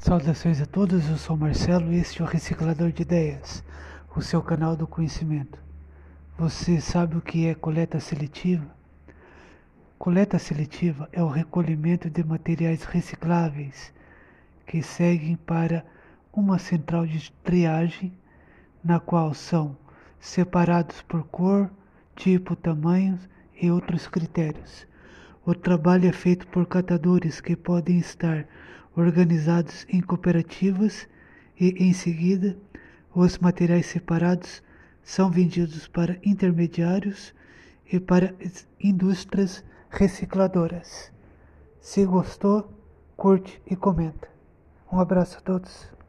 Saudações a todos, eu sou Marcelo e este é o Reciclador de Ideias, o seu canal do conhecimento. Você sabe o que é coleta seletiva? Coleta seletiva é o recolhimento de materiais recicláveis que seguem para uma central de triagem, na qual são separados por cor, tipo, tamanho e outros critérios. O trabalho é feito por catadores que podem estar organizados em cooperativas e, em seguida, os materiais separados são vendidos para intermediários e para indústrias recicladoras. Se gostou, curte e comenta. Um abraço a todos.